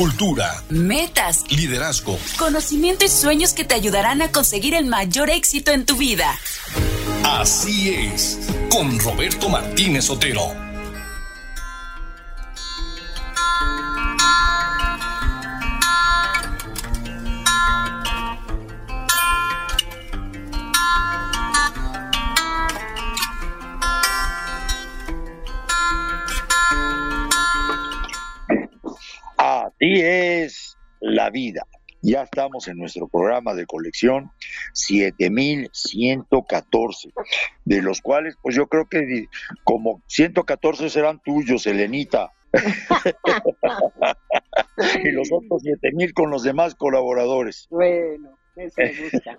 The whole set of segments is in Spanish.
cultura, metas, liderazgo, conocimiento y sueños que te ayudarán a conseguir el mayor éxito en tu vida. Así es, con Roberto Martínez Otero. La vida. Ya estamos en nuestro programa de colección 7114, de los cuales pues yo creo que como 114 serán tuyos, Elenita. y los otros 7000 con los demás colaboradores. Bueno, eso me gusta.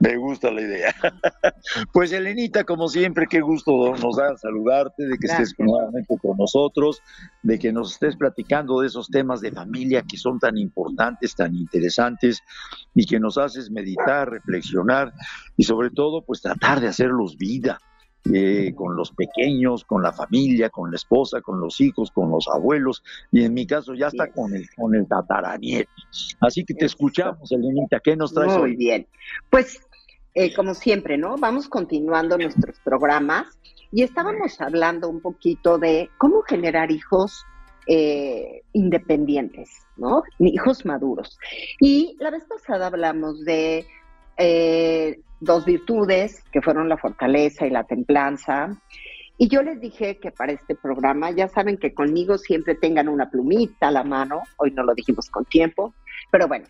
Me gusta la idea. Pues Elenita, como siempre, qué gusto nos da saludarte, de que estés nuevamente con nosotros, de que nos estés platicando de esos temas de familia que son tan importantes, tan interesantes y que nos haces meditar, reflexionar y sobre todo pues tratar de hacerlos vida. Eh, con los pequeños, con la familia, con la esposa, con los hijos, con los abuelos y en mi caso ya está con el, con el tataranieto. Así que te escuchamos, Elenita, ¿qué nos traes Muy bien. Pues eh, como siempre, ¿no? Vamos continuando nuestros programas y estábamos hablando un poquito de cómo generar hijos eh, independientes, ¿no? Hijos maduros. Y la vez pasada hablamos de eh, dos virtudes, que fueron la fortaleza y la templanza. Y yo les dije que para este programa, ya saben que conmigo siempre tengan una plumita a la mano, hoy no lo dijimos con tiempo, pero bueno,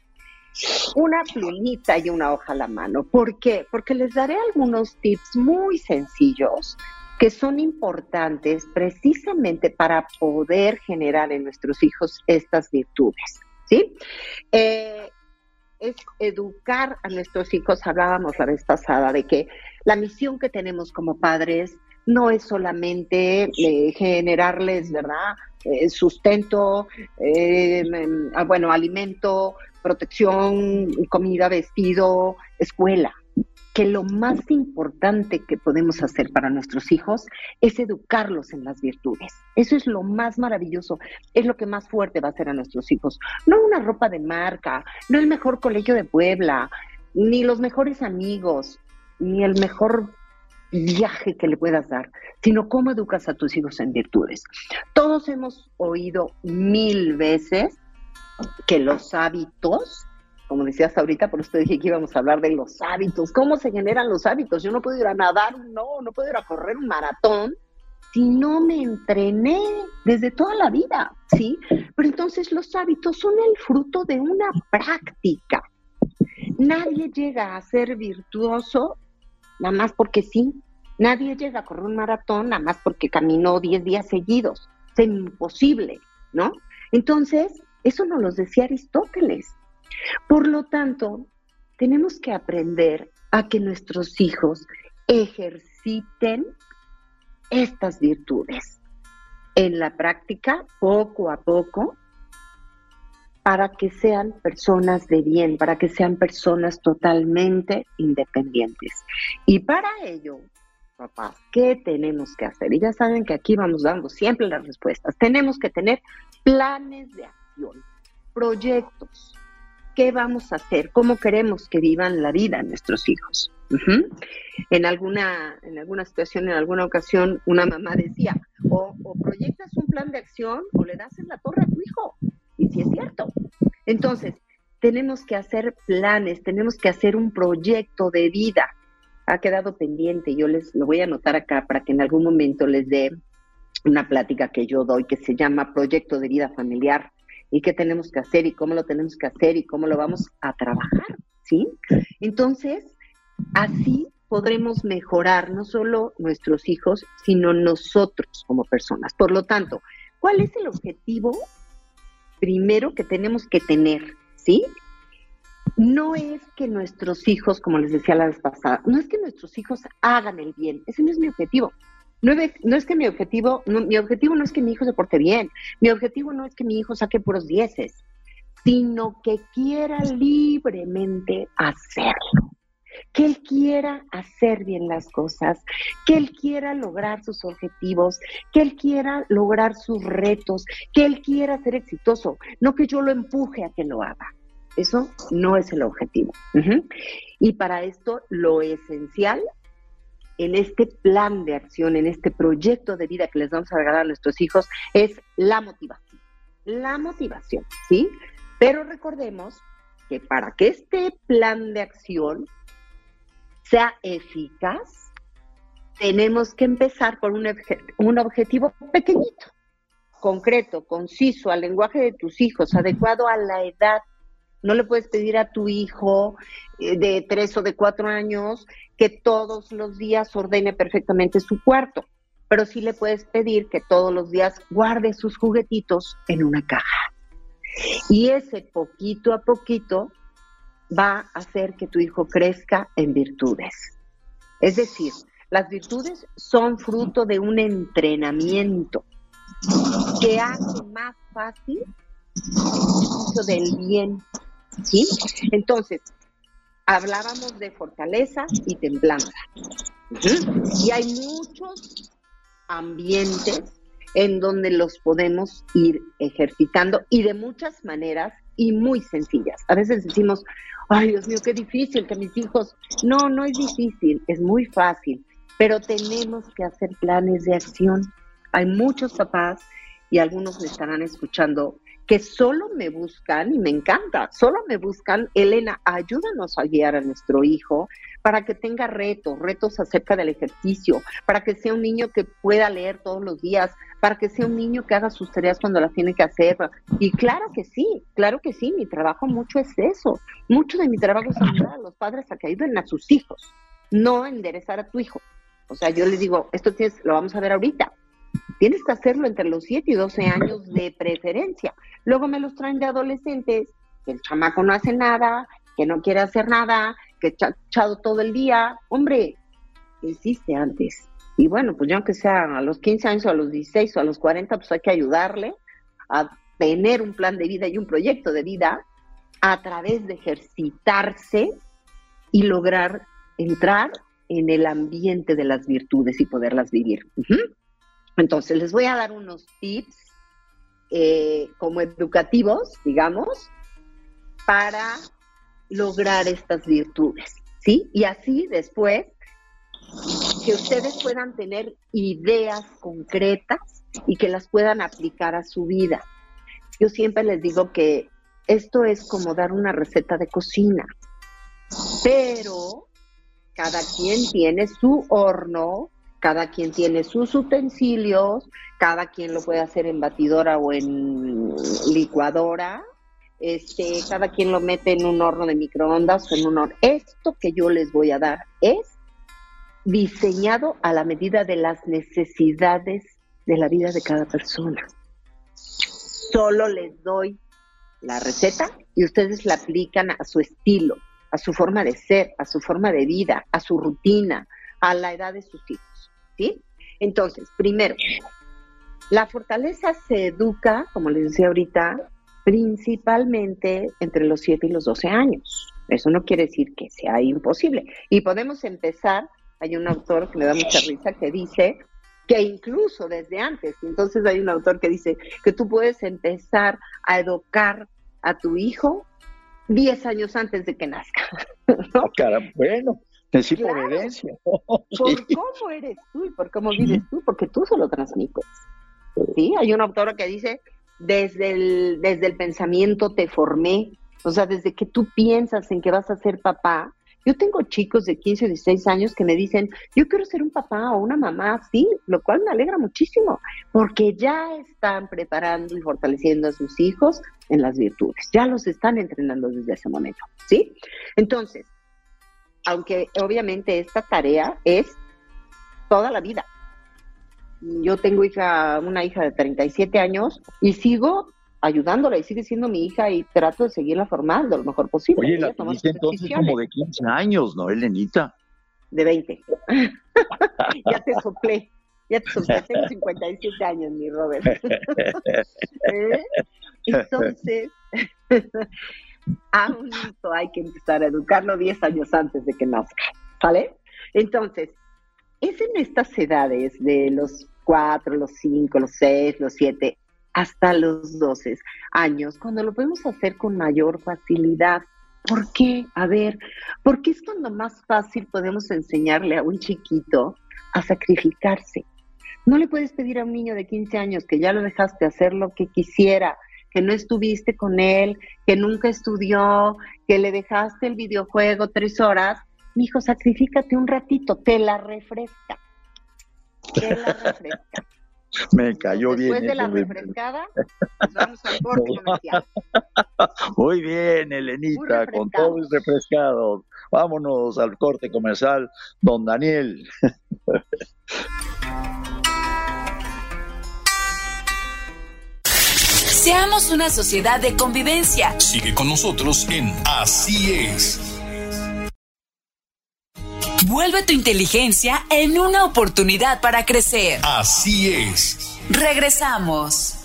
una plumita y una hoja a la mano. ¿Por qué? Porque les daré algunos tips muy sencillos que son importantes precisamente para poder generar en nuestros hijos estas virtudes. ¿sí? Eh, es educar a nuestros hijos. Hablábamos la vez pasada de que la misión que tenemos como padres no es solamente eh, generarles, ¿verdad? Eh, sustento, bueno, alimento, protección, comida, vestido, escuela, que lo más importante que podemos hacer para nuestros hijos es educarlos en las virtudes. Eso es lo más maravilloso, es lo que más fuerte va a hacer a nuestros hijos. No una ropa de marca, no el mejor colegio de Puebla, ni los mejores amigos, ni el mejor viaje que le puedas dar, sino cómo educas a tus hijos en virtudes. Todos hemos oído mil veces que los hábitos, como decías ahorita, por eso dije que íbamos a hablar de los hábitos, cómo se generan los hábitos. Yo no puedo ir a nadar, no, no puedo ir a correr un maratón si no me entrené desde toda la vida, ¿sí? Pero entonces los hábitos son el fruto de una práctica. Nadie llega a ser virtuoso nada más porque sí. Nadie llega a correr un maratón nada más porque caminó 10 días seguidos. Es imposible, ¿no? Entonces, eso nos lo decía Aristóteles. Por lo tanto, tenemos que aprender a que nuestros hijos ejerciten estas virtudes en la práctica, poco a poco, para que sean personas de bien, para que sean personas totalmente independientes. Y para ello, papás, ¿qué tenemos que hacer? Y ya saben que aquí vamos dando siempre las respuestas. Tenemos que tener planes de acción proyectos. ¿Qué vamos a hacer? ¿Cómo queremos que vivan la vida nuestros hijos? En alguna, en alguna situación, en alguna ocasión, una mamá decía, o, proyectas un plan de acción o le das en la torre a tu hijo. Y si es cierto. Entonces, tenemos que hacer planes, tenemos que hacer un proyecto de vida. Ha quedado pendiente, yo les lo voy a anotar acá para que en algún momento les dé una plática que yo doy que se llama Proyecto de Vida Familiar y qué tenemos que hacer y cómo lo tenemos que hacer y cómo lo vamos a trabajar, ¿sí? Entonces, así podremos mejorar no solo nuestros hijos, sino nosotros como personas. Por lo tanto, ¿cuál es el objetivo primero que tenemos que tener, ¿sí? No es que nuestros hijos, como les decía la vez pasada, no es que nuestros hijos hagan el bien, ese no es mi objetivo. No, es que mi objetivo, mi objetivo no es que mi hijo se porte bien, mi objetivo no es que mi hijo saque puros dieces, sino que quiera libremente hacerlo. que él quiera hacer bien las cosas, que él quiera lograr sus objetivos, que él quiera lograr sus retos, que él quiera ser exitoso, no que yo lo empuje a que lo haga. Eso no es el objetivo. Y para esto lo esencial en este plan de acción, en este proyecto de vida que les vamos a regalar a nuestros hijos, es la motivación. La motivación, ¿sí? Pero recordemos que para que este plan de acción sea eficaz, tenemos que empezar por un, un objetivo pequeñito, concreto, conciso, al lenguaje de tus hijos, adecuado a la edad no le puedes pedir a tu hijo eh, de tres o de cuatro años que todos los días ordene perfectamente su cuarto, pero sí le puedes pedir que todos los días guarde sus juguetitos en una caja. Y ese poquito a poquito va a hacer que tu hijo crezca en virtudes. Es decir, las virtudes son fruto de un entrenamiento que hace más fácil el del bien ¿sí? Entonces, hablábamos de fortaleza y templanza. Y hay muchos ambientes en donde los podemos ir ejercitando y de muchas maneras y muy sencillas. A veces decimos, ay Dios mío, qué difícil que mis hijos... No, no es difícil, es muy fácil, pero tenemos que hacer planes de acción. Hay muchos papás y algunos me estarán escuchando que solo me buscan, y me encanta, solo me buscan, Elena, ayúdanos a guiar a nuestro hijo para que tenga retos, retos acerca del ejercicio, para que sea un niño que pueda leer todos los días, para que sea un niño que haga sus tareas cuando las tiene que hacer. Y claro que sí, claro que sí, mi trabajo mucho es eso. Mucho de mi trabajo es ayudar a los padres a que ayuden a sus hijos, no enderezar a tu hijo. O sea, yo les digo, esto tienes, lo vamos a ver ahorita, Tienes que hacerlo entre los 7 y 12 años de preferencia. Luego me los traen de adolescentes, que el chamaco no hace nada, que no quiere hacer nada, que ha echado todo el día. Hombre, ¿qué hiciste antes? Y bueno, pues ya aunque sea a los 15 años o a los 16 o a los 40, pues hay que ayudarle a tener un plan de vida y un proyecto de vida a través de ejercitarse y lograr entrar en el ambiente de las virtudes y poderlas vivir. Entonces, les voy a dar unos tips eh, como educativos, digamos, para lograr estas virtudes, ¿sí? Y así después que ustedes puedan tener ideas concretas y que las puedan aplicar a su vida. Yo siempre les digo que esto es como dar una receta de cocina, pero cada quien tiene su horno, cada quien tiene sus utensilios, cada quien lo puede hacer en batidora o en licuadora, este, cada quien lo mete en un horno de microondas o en un horno. Esto que yo les voy a dar es diseñado a la medida de las necesidades de la vida de cada persona. Solo les doy la receta y ustedes la aplican a su estilo, a su forma de ser, a su forma de vida, a su rutina, a la edad de sus hijos. ¿sí? Entonces, primero, la fortaleza se educa, como les decía ahorita, principalmente entre los 7 y los 12 años. Eso no quiere decir que sea imposible. Y podemos empezar, hay un autor que me da mucha risa que dice que incluso desde antes, entonces hay un autor que dice que tú puedes empezar a educar a tu hijo 10 años antes de que nazca. ¿no? Cara, bueno, Sí, por herencia. Por cómo eres tú y por cómo vives tú, porque tú se lo transmites. Sí, hay una autora que dice, desde el, desde el pensamiento te formé, o sea, desde que tú piensas en que vas a ser papá. Yo tengo chicos de 15 o 16 años que me dicen, yo quiero ser un papá o una mamá, sí, lo cual me alegra muchísimo, porque ya están preparando y fortaleciendo a sus hijos en las virtudes, ya los están entrenando desde ese momento, ¿sí? Entonces, aunque obviamente esta tarea es toda la vida. Yo tengo hija, una hija de 37 años y sigo ayudándola y sigue siendo mi hija y trato de seguirla formando lo mejor posible. Oye, la entonces como de 15 años, ¿no, Elenita? De 20. ya te soplé, ya te soplé, tengo 57 años, mi Robert. ¿Eh? Entonces, eso hay que empezar a educarlo 10 años antes de que nazca, ¿sale? Entonces, es en estas edades de los 4, los 5, los 6, los 7, hasta los 12 años, cuando lo podemos hacer con mayor facilidad. ¿Por qué? A ver, porque es cuando más fácil podemos enseñarle a un chiquito a sacrificarse. No le puedes pedir a un niño de 15 años que ya lo dejaste hacer lo que quisiera, que no estuviste con él, que nunca estudió, que le dejaste el videojuego tres horas. Hijo, sacrifícate un ratito, te la refresca. Te la refresca. Me cayó bien. Después de la refrescada, pues vamos al corte comercial. Muy bien, Elenita, con todo el refrescado. Vámonos al corte comercial, don Daniel. Seamos una sociedad de convivencia. Sigue con nosotros en Así es. Vuelve tu inteligencia en una oportunidad para crecer. Así es. Regresamos.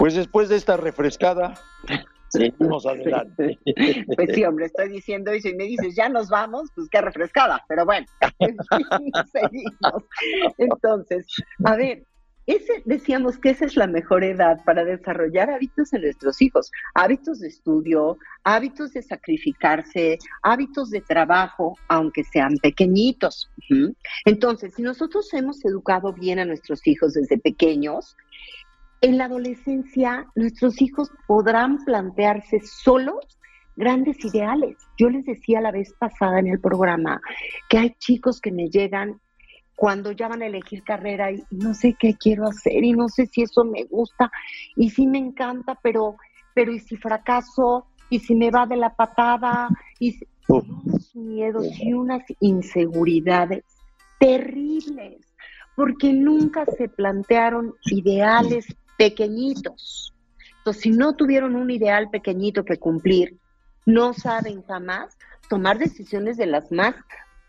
Pues después de esta refrescada, seguimos adelante. Pues sí, hombre, estoy diciendo, y si me dices, ya nos vamos, pues qué refrescada, pero bueno, seguimos. Entonces, a ver, ese, decíamos que esa es la mejor edad para desarrollar hábitos en nuestros hijos, hábitos de estudio, hábitos de sacrificarse, hábitos de trabajo, aunque sean pequeñitos. Entonces, si nosotros hemos educado bien a nuestros hijos desde pequeños, en la adolescencia nuestros hijos podrán plantearse solos grandes ideales. Yo les decía la vez pasada en el programa que hay chicos que me llegan cuando ya van a elegir carrera y no sé qué quiero hacer y no sé si eso me gusta y sí me encanta, pero pero y si fracaso y si me va de la patada y unos miedos y unas inseguridades terribles porque nunca se plantearon ideales pequeñitos. Entonces, si no tuvieron un ideal pequeñito que cumplir, no saben jamás tomar decisiones de las más,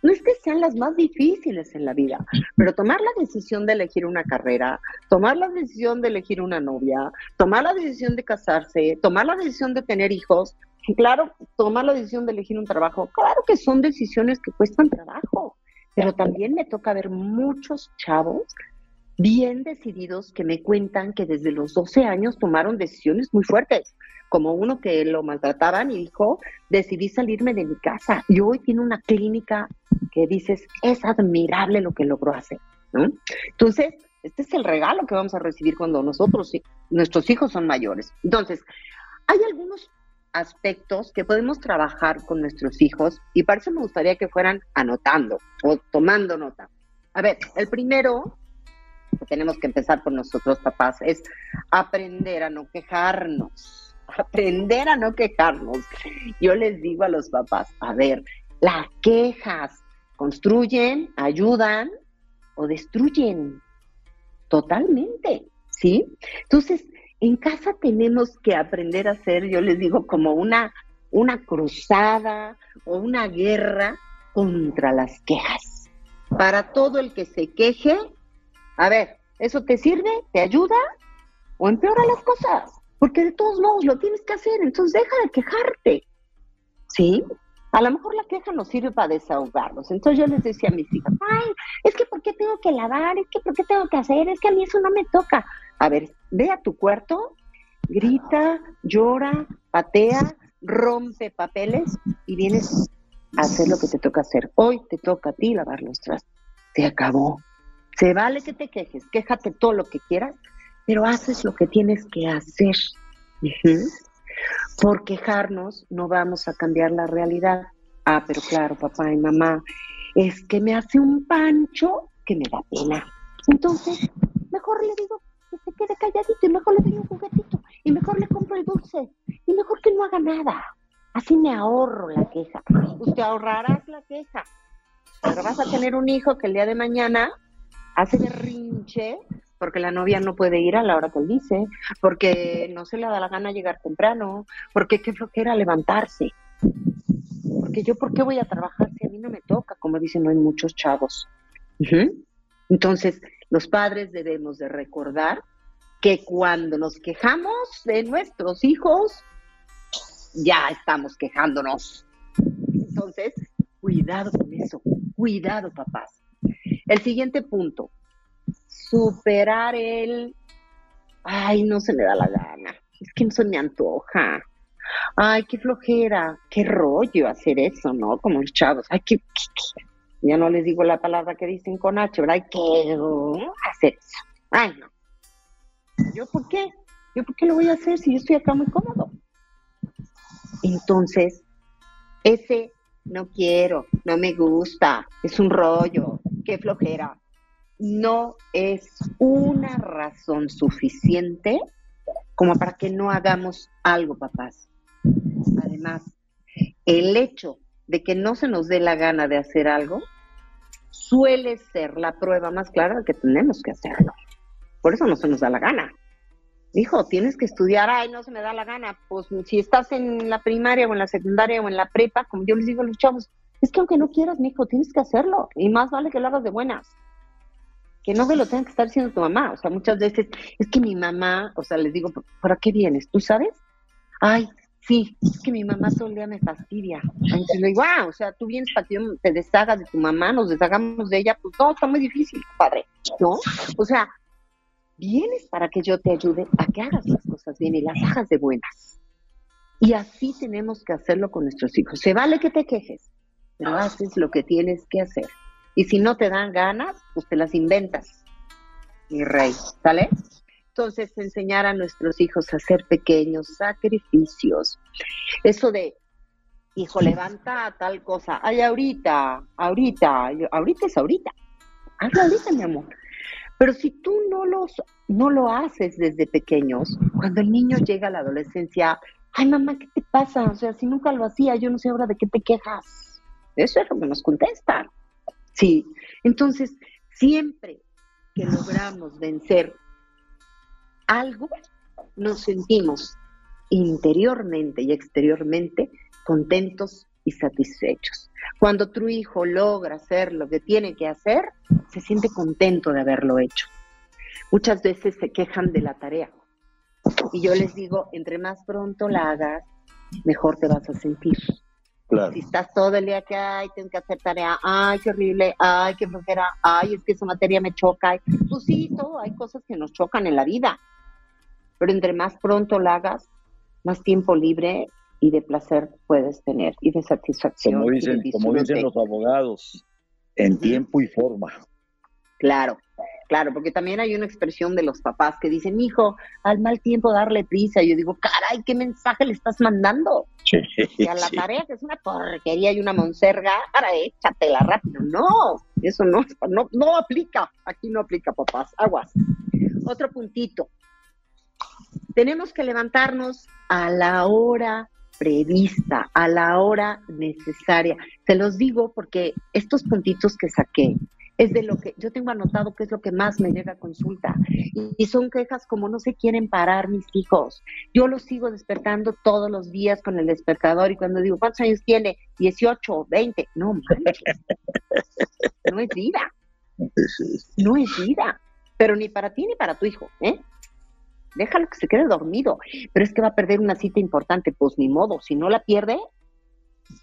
no es que sean las más difíciles en la vida, pero tomar la decisión de elegir una carrera, tomar la decisión de elegir una novia, tomar la decisión de casarse, tomar la decisión de tener hijos, claro, tomar la decisión de elegir un trabajo, claro que son decisiones que cuestan trabajo, pero también me toca ver muchos chavos bien decididos que me cuentan que desde los 12 años tomaron decisiones muy fuertes, como uno que lo maltrataban y dijo, decidí salirme de mi casa y hoy tiene una clínica que dices, es admirable lo que logró hacer. Entonces, este es el regalo que vamos a recibir cuando nosotros, nuestros hijos son mayores. Entonces, hay algunos aspectos que podemos trabajar con nuestros hijos y para eso me gustaría que fueran anotando o tomando nota. A ver, el primero tenemos que empezar por nosotros papás, es aprender a no quejarnos, aprender a no quejarnos. Yo les digo a los papás, a ver, las quejas construyen, ayudan o destruyen totalmente, ¿sí? Entonces, en casa tenemos que aprender a hacer, yo les digo, como una, una cruzada o una guerra contra las quejas. Para todo el que se queje, a ver, ¿eso te sirve? ¿Te ayuda? ¿O empeora las cosas? Porque de todos modos lo tienes que hacer, entonces deja de quejarte. ¿Sí? A lo mejor la queja nos sirve para desahogarnos. Entonces yo les decía a mis hijas, ay, es que ¿por qué tengo que lavar? Es que ¿por qué tengo que hacer? Es que a mí eso no me toca. A ver, ve a tu cuarto, grita, llora, patea, rompe papeles y vienes a hacer lo que te toca hacer. Hoy te toca a ti lavar los trastos. Se acabó. Se vale que te quejes, quéjate todo lo que quieras, pero haces lo que tienes que hacer. Por quejarnos no vamos a cambiar la realidad. Ah, pero claro, papá y mamá, es que me hace un pancho que me da pena. Entonces, mejor le digo que se quede calladito y mejor le doy un juguetito y mejor le compro el dulce y mejor que no haga nada. Así me ahorro la queja. Usted ahorrarás la queja, pero vas a tener un hijo que el día de mañana hace berrinche porque la novia no puede ir a la hora que él dice, porque no se le da la gana llegar temprano, porque qué flojera levantarse. porque yo, ¿por qué voy a trabajar si a mí no me toca? Como dicen, hay muchos chavos. Entonces, los padres debemos de recordar que cuando nos quejamos de nuestros hijos, ya estamos quejándonos. Entonces, cuidado con eso, cuidado papás. El siguiente punto, superar el, ay, no se me da la gana, es que no se me antoja, ay, qué flojera, qué rollo hacer eso, ¿no? Como los chavos, ay, qué, ya no les digo la palabra que dicen con H, ¿verdad? Ay, qué hacer eso, ay, no. ¿Yo por qué? ¿Yo por qué lo voy a hacer si yo estoy acá muy cómodo? Entonces, ese no quiero, no me gusta, es un rollo, qué flojera, no es una razón suficiente como para que no hagamos algo, papás. Además, el hecho de que no se nos dé la gana de hacer algo suele ser la prueba más clara de que tenemos que hacerlo. Por eso no se nos da la gana. Hijo, tienes que estudiar, ay, no se me da la gana. Pues si estás en la primaria o en la secundaria o en la prepa, como yo les digo a los chavos, es que aunque no quieras, mi hijo, tienes que hacerlo. Y más vale que lo hagas de buenas. Que no se lo tenga que estar diciendo tu mamá. O sea, muchas veces, es que mi mamá, o sea, les digo, ¿para qué vienes? ¿Tú sabes? Ay, sí, es que mi mamá todo el día me fastidia. Entonces le digo, ah, o sea, tú vienes para que yo te deshagas de tu mamá, nos deshagamos de ella. Pues no, está muy difícil, padre. ¿No? O sea, vienes para que yo te ayude a que hagas las cosas bien y las hagas de buenas. Y así tenemos que hacerlo con nuestros hijos. Se vale que te quejes, pero haces lo que tienes que hacer. Y si no te dan ganas, pues te las inventas, mi rey, ¿sale? Entonces, enseñar a nuestros hijos a hacer pequeños sacrificios. Eso de, hijo, levanta tal cosa. Ay, ahorita, ahorita, ahorita es ahorita. Hazlo ahorita, mi amor. Pero si tú no, los, no lo haces desde pequeños, cuando el niño llega a la adolescencia, ay mamá, ¿qué te pasa? O sea, si nunca lo hacía, yo no sé ahora de qué te quejas. Eso es lo que nos contestan. Sí, entonces siempre que logramos vencer algo, nos sentimos interiormente y exteriormente contentos y satisfechos. Cuando tu hijo logra hacer lo que tiene que hacer, se siente contento de haberlo hecho. Muchas veces se quejan de la tarea. Y yo les digo, entre más pronto la hagas, mejor te vas a sentir. Si estás todo el día que, ay, tengo que hacer tarea, ay, qué horrible, ay, qué flojera, ay, es que esa materia me choca. Pues sí, todo, hay cosas que nos chocan en la vida. Pero entre más pronto la hagas, más tiempo libre y de placer puedes tener y de satisfacción. Como dicen, como dicen los abogados, en tiempo y forma. Claro, claro, porque también hay una expresión de los papás que dicen, hijo, al mal tiempo darle prisa. Y yo digo, caray, ¿qué mensaje le estás mandando? y a la tarea que es una porquería y una monserga, ahora échatela rápido. No, eso no, no, no aplica. Aquí no aplica, papás. Aguas. Otro puntito. Tenemos que levantarnos a la hora prevista, a la hora necesaria. Se los digo porque estos puntitos que saqué es de lo que yo tengo anotado que es lo que más me llega a consulta. Y, son quejas como no se quieren parar mis hijos. Yo los sigo despertando todos los días con el despertador y cuando digo, ¿cuántos años tiene? 18, 20. No manches. No es vida. No es vida. Pero ni para ti ni para tu hijo, ¿eh? déjalo que se quede dormido, pero es que va a perder una cita importante, pues ni modo, si no la pierde,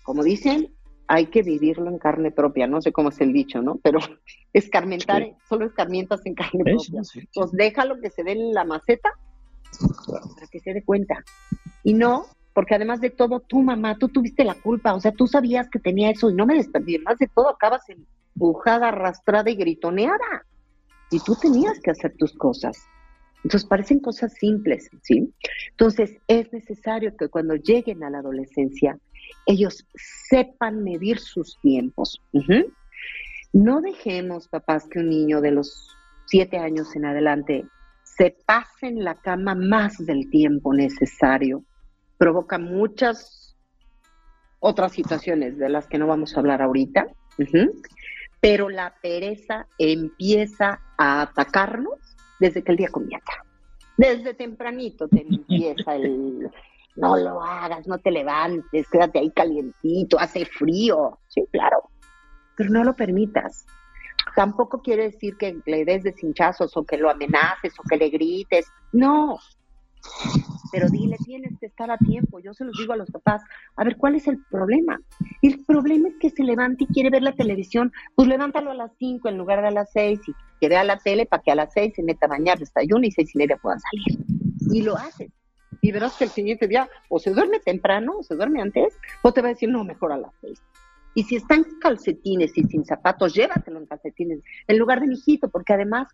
como dicen, hay que vivirlo en carne propia, no sé cómo es el dicho, ¿no? Pero escarmentar, solo escarmientas en carne propia. Pues déjalo que se dé en la maceta para que se dé cuenta. Y no, porque además de todo, tu mamá, tú tuviste la culpa, o sea, tú sabías que tenía eso y no me desperdí. Más de todo, acabas empujada, arrastrada y gritoneada. Y tú tenías que hacer tus cosas. Entonces parecen cosas simples, ¿sí? Entonces es necesario que cuando lleguen a la adolescencia ellos sepan medir sus tiempos. No dejemos, papás, que un niño de los siete años en adelante se pase en la cama más del tiempo necesario. Provoca muchas otras situaciones de las que no vamos a hablar ahorita, pero la pereza empieza a atacarnos desde que el día comienza. Desde tempranito te empieza el, no lo hagas, no te levantes, quédate ahí calientito, hace frío. Sí, claro, pero no lo permitas. Tampoco quiere decir que le des deshinchazos o que lo amenaces o que le grites. No, pero dile, tienes que estar a tiempo. Yo se los digo a los papás, a ver, ¿cuál es el problema? El problema es que se levante y quiere ver la televisión, pues levántalo a las 5 en lugar de a las 6 y que vea la tele para que a las 6 se meta a bañar, desayuno y seis y media puedan salir. Y lo haces. Y verás que el siguiente día o se duerme temprano o se duerme antes o te va a decir, no, mejor a las 6. Y si están calcetines y sin zapatos, llévatelo en calcetines en lugar de mijito, porque además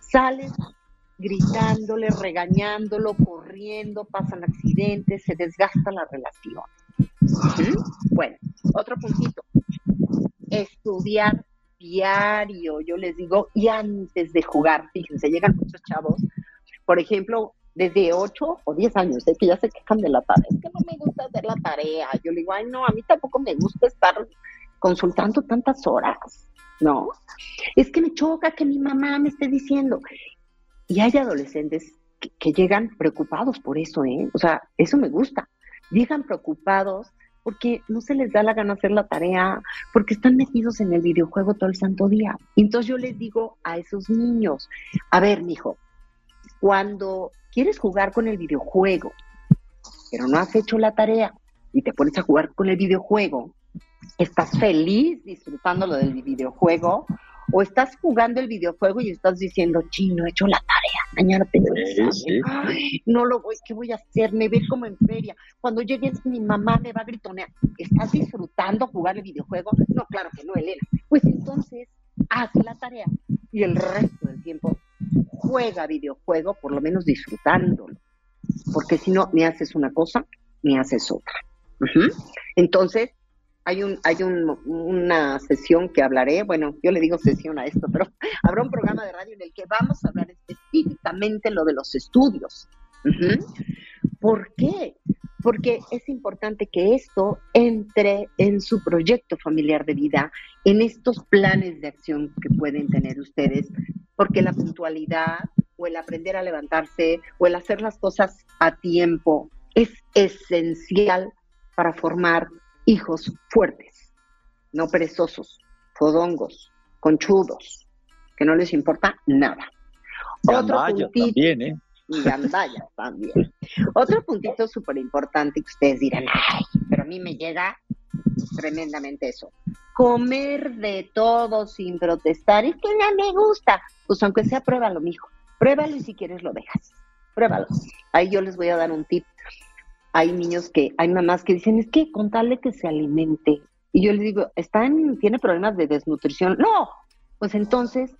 sales gritándole, regañándolo, corriendo, pasan accidentes, se desgasta la relación. Bueno, otro puntito. Estudiar diario, yo les digo, y antes de jugar, fíjense, llegan muchos chavos, por ejemplo, desde 8 o 10 años, es que ya se quejan de la tarea, es que no me gusta hacer la tarea. Yo le digo, ay, no, a mí tampoco me gusta estar consultando tantas horas, ¿no? Es que me choca que mi mamá me esté diciendo, y hay adolescentes que, llegan preocupados por eso, ¿eh? O sea, eso me gusta. Llegan preocupados porque no se les da la gana hacer la tarea, porque están metidos en el videojuego todo el santo día. Entonces yo les digo a esos niños, a ver, mijo, cuando quieres jugar con el videojuego, pero no has hecho la tarea y te pones a jugar con el videojuego, estás feliz disfrutándolo del videojuego o estás jugando el videojuego y estás diciendo, chino, he hecho la tarea, mañana tengo sí, no lo voy, ¿qué voy a hacer? Me ve como en feria. Cuando llegues mi mamá me va a gritonear, ¿estás disfrutando jugar el videojuego? No, claro que no, Elena. Pues entonces, haz la tarea y el resto del tiempo juega videojuego, por lo menos disfrutándolo. Porque si no, ni haces una cosa, ni haces otra. Entonces, hay un hay un, una sesión que hablaré, bueno, yo le digo sesión a esto, pero habrá un programa de radio en el que vamos a hablar específicamente lo de los estudios. ¿Por qué? Porque es importante que esto entre en su proyecto familiar de vida, en estos planes de acción que pueden tener ustedes, porque la puntualidad o el aprender a levantarse o el hacer las cosas a tiempo es esencial para formar hijos fuertes, no perezosos, fodongos, conchudos, que no les importa nada. Otro puntito, también, ¿eh? Y también. Otro puntito súper importante que ustedes dirán, ay, pero a mí me llega tremendamente eso. Comer de todo sin protestar, es que no me gusta. Pues aunque sea, pruébalo, mijo. Pruébalo y si quieres lo dejas. Pruébalo. Ahí yo les voy a dar un tip hay niños que, hay mamás que dicen, es que contarle que se alimente. Y yo les digo, ¿está tiene problemas de desnutrición? No, pues entonces,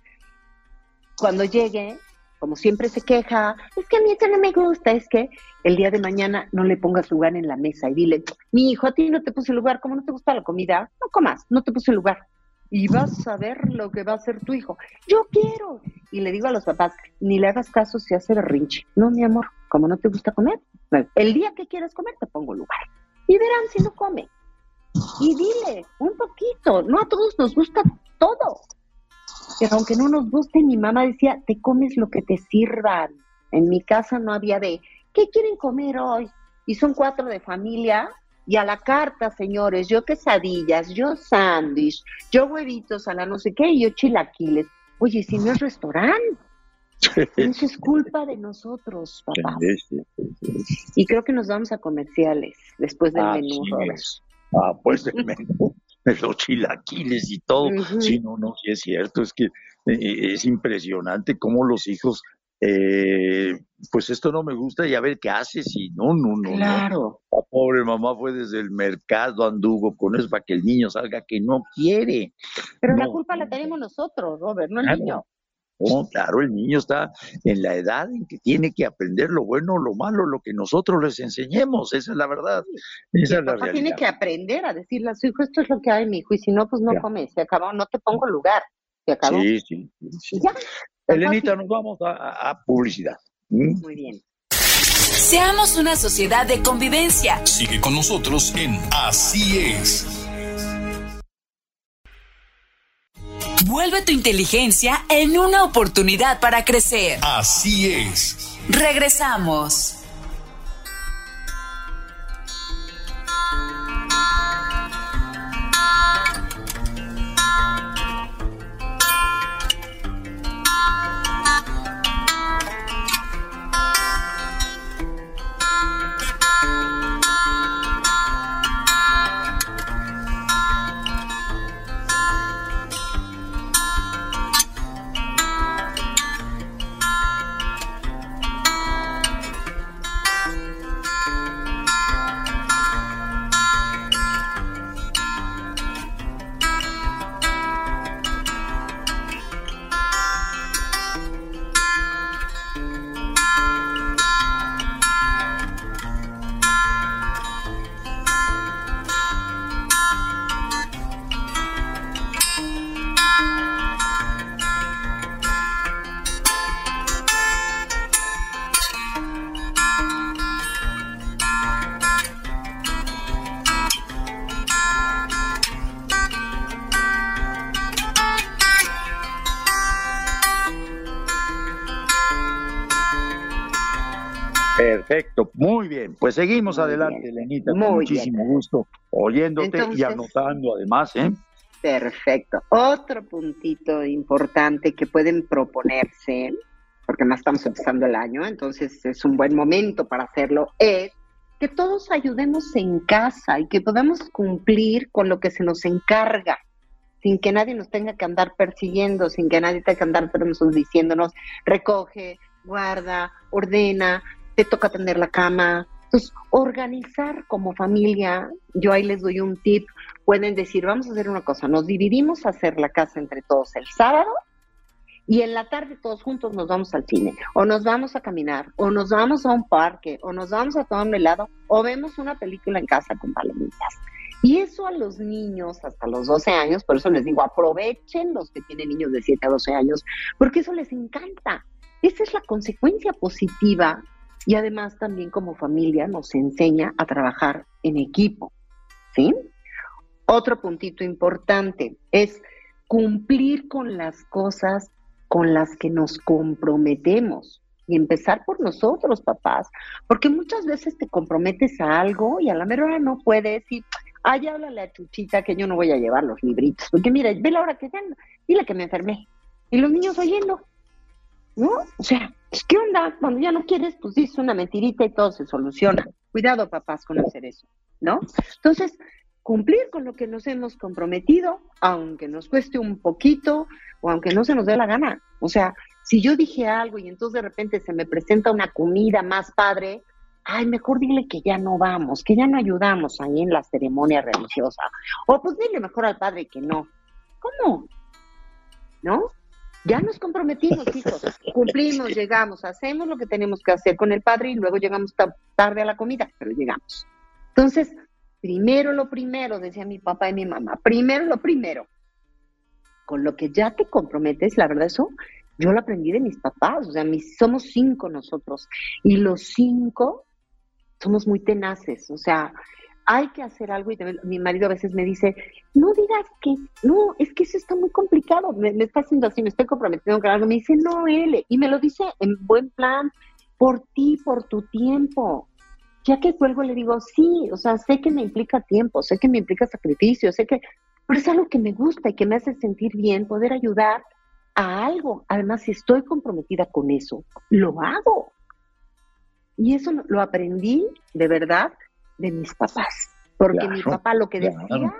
cuando llegue, como siempre se queja, es que a mí esto no me gusta, es que el día de mañana no le pongas lugar en la mesa y dile, mi hijo, a ti no te puse lugar, como no te gusta la comida, no comas, no te puse lugar y vas a ver lo que va a hacer tu hijo. Yo quiero. Y le digo a los papás, ni le hagas caso si hace berrinche. No, mi amor, como no te gusta comer, el día que quieras comer te pongo lugar. Y verán si no come. Y dile, un poquito, no a todos nos gusta todo. Pero aunque no nos guste, mi mamá decía, te comes lo que te sirvan. En mi casa no había de, ¿qué quieren comer hoy? Y son cuatro de familia, y a la carta, señores, yo quesadillas, yo sándwich, yo huevitos a la no sé qué, y yo chilaquiles. Oye, si no es restaurante. Eso es culpa de nosotros, papá. y creo que nos vamos a comerciales después del menú, Ah, pues del menú, los chilaquiles y todo. Sí, no, no, sí es cierto, es que eh, es impresionante cómo los hijos eh, pues esto no me gusta y a ver qué haces y no, no, no. Claro. La pobre mamá fue desde el mercado, anduvo con eso para que el niño salga que no quiere. Pero la culpa la tenemos nosotros, Robert, no el niño. No, claro, el niño está en la edad en que tiene que aprender lo bueno, lo malo, lo que nosotros les enseñemos, esa es la verdad. Esa es la realidad. Tiene que aprender a decirle a su hijo, esto es lo que hay, mi hijo, y si no, pues no comes, se acabó, no te pongo lugar, se acabó. Sí, sí, sí. Ya, Elenita, nos vamos a, publicidad. ¿Mm? Muy bien. Seamos una sociedad de convivencia. Sigue con nosotros en Así es. Vuelve tu inteligencia en una oportunidad para crecer. Así es. Regresamos. Bien. Pues seguimos adelante, Lenita, con muchísimo gusto, oyéndote y anotando además, ¿eh? Perfecto. Otro puntito importante que pueden proponerse, porque más estamos empezando el año, entonces es un buen momento para hacerlo, es que todos ayudemos en casa y que podamos cumplir con lo que se nos encarga, sin que nadie nos tenga que andar persiguiendo, sin que nadie tenga que andar diciéndonos, recoge, guarda, ordena, te toca tener la cama. Entonces, organizar como familia, yo ahí les doy un tip, pueden decir, vamos a hacer una cosa, nos dividimos a hacer la casa entre todos el sábado y en la tarde todos juntos nos vamos al cine, o nos vamos a caminar, o nos vamos a un parque, o nos vamos a tomar un helado, o vemos una película en casa con palomitas. Y eso a los niños hasta los 12 años, por eso les digo, aprovechen los que tienen niños de 7 a 12 años, porque eso les encanta. Esa es la consecuencia positiva y además también como familia nos enseña a trabajar en equipo, ¿sí? Otro puntito importante es cumplir con las cosas con las que nos comprometemos y empezar por nosotros, papás, porque muchas veces te comprometes a algo y a la mera hora no puedes y, ay, háblale a Chuchita que yo no voy a llevar los libritos, porque mira, ve la hora que tengo, dile que me enfermé. Y los niños oyendo, ¿no? O sea, pues, ¿qué onda? Cuando ya no quieres, pues dices una mentirita y todo se soluciona. Cuidado, papás, con hacer eso, ¿no? Entonces, cumplir con lo que nos hemos comprometido, aunque nos cueste un poquito o aunque no se nos dé la gana. O sea, si yo dije algo y entonces de repente se me presenta una comida más padre, ay, mejor dile que ya no vamos, que ya no ayudamos ahí en la ceremonia religiosa. O pues dile mejor al padre que no. ¿Cómo? ¿No? Ya nos comprometimos, hijos. Cumplimos, llegamos, hacemos lo que tenemos que hacer con el padre y luego llegamos tarde a la comida, pero llegamos. Entonces, primero lo primero, decía mi papá y mi mamá, primero lo primero. Con lo que ya te comprometes, la verdad, eso yo lo aprendí de mis papás, o sea, mis, somos cinco nosotros y los cinco somos muy tenaces, o sea, hay que hacer algo y mi marido a veces me dice, no digas que, no, es que eso está muy complicado, me, está haciendo así, me estoy comprometiendo con algo, me dice, no, él, y me lo dice en buen plan, por ti, por tu tiempo. Ya que vuelvo le digo, sí, o sea, sé que me implica tiempo, sé que me implica sacrificio, sé que, pero es algo que me gusta y que me hace sentir bien poder ayudar a algo. Además, si estoy comprometida con eso, lo hago. Y eso lo aprendí de verdad de mis papás, porque mi papá lo que decía,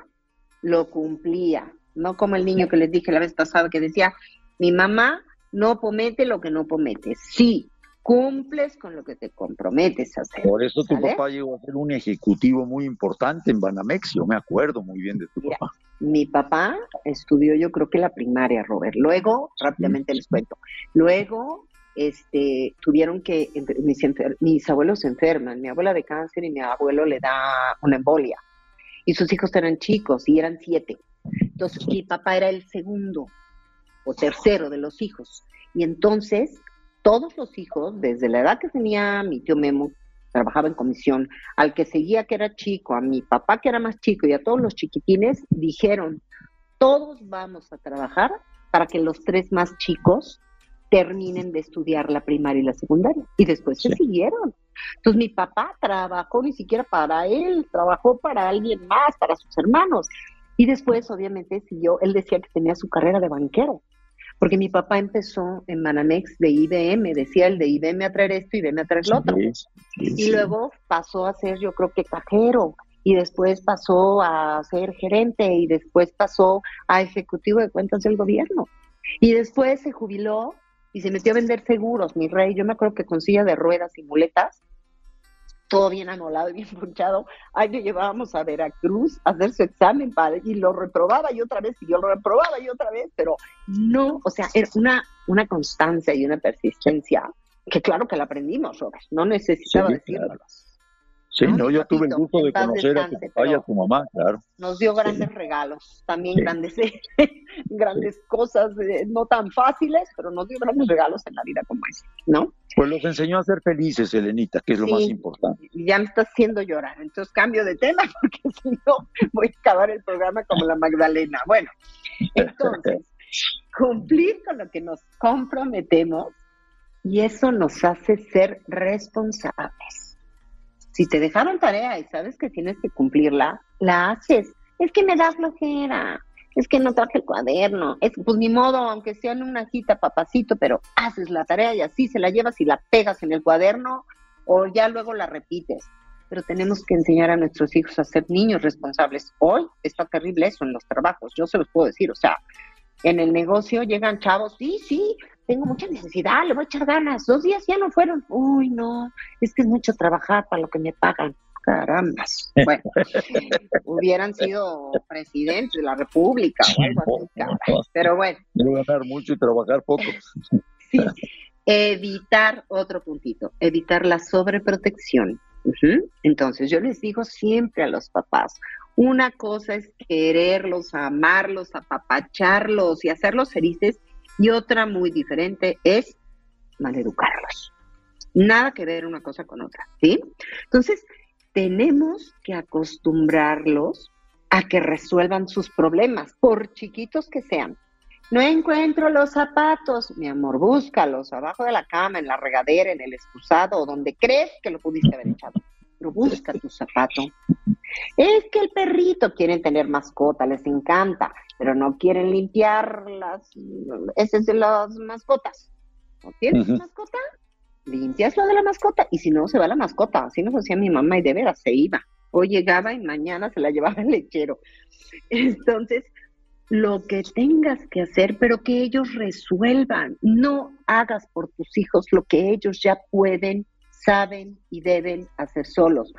lo cumplía, no como el niño que les dije la vez pasada que decía, mi mamá no promete lo que no promete, sí, cumples con lo que te comprometes a hacer. Por eso tu papá llegó a ser un ejecutivo muy importante en Banamex, yo me acuerdo muy bien de tu papá. Mi papá estudió yo creo que la primaria, Robert. Luego, rápidamente les cuento, luego este, tuvieron que, mis, mis abuelos se enferman, mi abuela de cáncer y mi abuelo le da una embolia. Y sus hijos eran chicos y eran siete. Entonces mi papá era el segundo o tercero de los hijos. Y entonces todos los hijos, desde la edad que tenía mi tío Memo, trabajaba en comisión, al que seguía que era chico, a mi papá que era más chico y a todos los chiquitines, dijeron, todos vamos a trabajar para que los tres más chicos terminen de estudiar la primaria y la secundaria. Y después se siguieron. Entonces mi papá trabajó ni siquiera para él, trabajó para alguien más, para sus hermanos. Y después, obviamente, siguió, él decía que tenía su carrera de banquero, porque mi papá empezó en Manamex de IBM, decía el de IBM a traer esto y IBM a traer lo otro. y luego pasó a ser, yo creo que cajero, y después pasó a ser gerente, y después pasó a ejecutivo de cuentas del gobierno. Y después se jubiló y se metió a vender seguros, mi rey. Yo me acuerdo que con silla de ruedas y muletas, todo bien anolado y bien punchado, ahí lo llevábamos a Veracruz a hacer su examen para, y lo reprobaba y otra vez, y yo lo reprobaba y otra vez, pero no, o sea, era una, una constancia y una persistencia que claro que la aprendimos, Robert, no necesitaba decirlo. Sí, no, yo tuve el gusto de conocer a tu papá y a tu mamá, claro. Nos dio grandes regalos, también grandes, grandes cosas, eh, no tan fáciles, pero nos dio grandes regalos en la vida como ese, ¿no? Pues los enseñó a ser felices, Elenita, que es lo más importante. Ya me está haciendo llorar, entonces cambio de tema, porque si no voy a acabar el programa como la Magdalena. Bueno, entonces, cumplir con lo que nos comprometemos Y eso nos hace ser responsables. Si te dejaron tarea y sabes que tienes que cumplirla, la haces. Es que me da flojera, es que no traje el cuaderno, es pues ni modo, aunque sea en una cita, papacito, pero haces la tarea y así se la llevas y la pegas en el cuaderno o ya luego la repites. Pero tenemos que enseñar a nuestros hijos a ser niños responsables. Hoy está terrible eso en los trabajos, yo se los puedo decir, o sea, en el negocio llegan chavos, sí, sí, tengo mucha necesidad, le voy a echar ganas, dos días ya no fueron, uy, no, es que es mucho trabajar para lo que me pagan carambas. Bueno, hubieran sido presidentes de la República o algo así, pero bueno. ganar mucho y trabajar poco. Sí, evitar otro puntito, evitar la sobreprotección. Entonces, yo les digo siempre a los papás, una cosa es quererlos, amarlos, apapacharlos y hacerlos felices, y otra muy diferente es maleducarlos. Nada que ver una cosa con otra, ¿sí? Entonces, tenemos que acostumbrarlos a que resuelvan sus problemas, por chiquitos que sean. No encuentro los zapatos, mi amor, búscalos abajo de la cama, en la regadera, en el excusado, o donde crees que lo pudiste haber echado. Pero busca tu zapato. Es que el perrito quieren tener mascota, les encanta, pero no quieren limpiar las, esas de las mascotas. ¿No tienes mascota? limpias lo de la mascota y si no, se va la mascota. Así nos hacía mi mamá y de veras se iba. Hoy llegaba y mañana se la llevaba el lechero. Entonces, lo que tengas que hacer, pero que ellos resuelvan. No hagas por tus hijos lo que ellos ya pueden, saben y deben hacer solos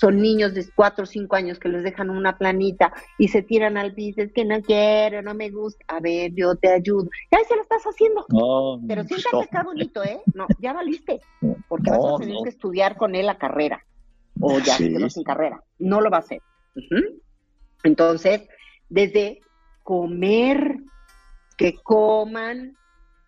son niños de 4 o 5 años que les dejan una planita y se tiran al piso, es que no quiero, no me gusta, a ver, yo te ayudo. Ya se lo estás haciendo. Pero siéntate no. acá bonito, ¿eh? No, ya valiste, porque vas a tener que estudiar con él la carrera, o ya sí. se sin carrera. No lo va a hacer. Entonces, desde comer, que coman,